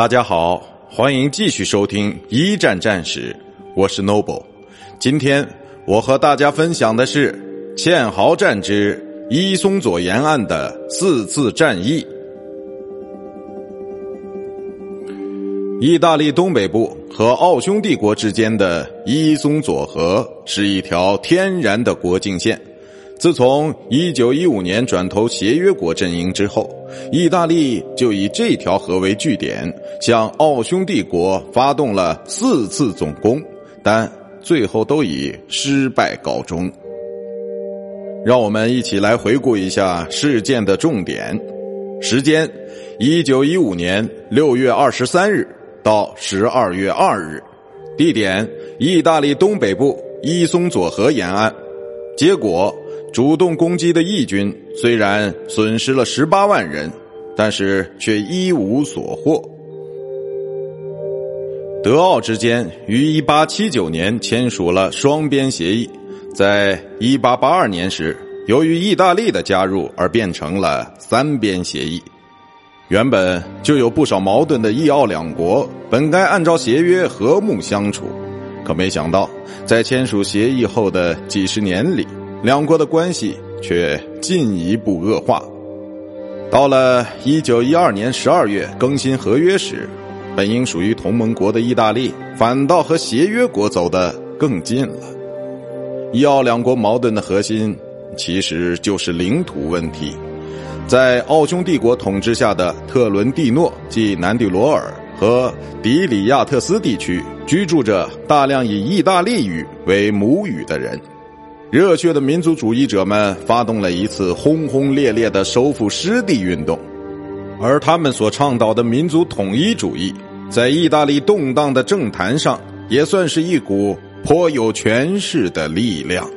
大家好，欢迎继续收听一战战史，我是 Noble。今天我和大家分享的是堑壕战之伊松佐沿岸的四次战役。意大利东北部和奥匈帝国之间的伊松佐河是一条天然的国境线。自从1915年转投协约国阵营之后，意大利就以这条河为据点，向奥匈帝国发动了四次总攻，但最后都以失败告终。让我们一起来回顾一下事件的重点：时间：1915年6月23日到12月2日；地点：意大利东北部伊松佐河沿岸；结果。主动攻击的义军虽然损失了十八万人，但是却一无所获。德奥之间于一八七九年签署了双边协议，在一八八二年时，由于意大利的加入而变成了三边协议。原本就有不少矛盾的意奥两国，本该按照协约和睦相处，可没想到在签署协议后的几十年里。两国的关系却进一步恶化。到了一九一二年十二月更新合约时，本应属于同盟国的意大利，反倒和协约国走得更近了。意奥两国矛盾的核心其实就是领土问题。在奥匈帝国统治下的特伦蒂诺即南蒂罗尔和迪里亚特斯地区，居住着大量以意大利语为母语的人。热血的民族主义者们发动了一次轰轰烈烈的收复失地运动，而他们所倡导的民族统一主义，在意大利动荡的政坛上也算是一股颇有权势的力量。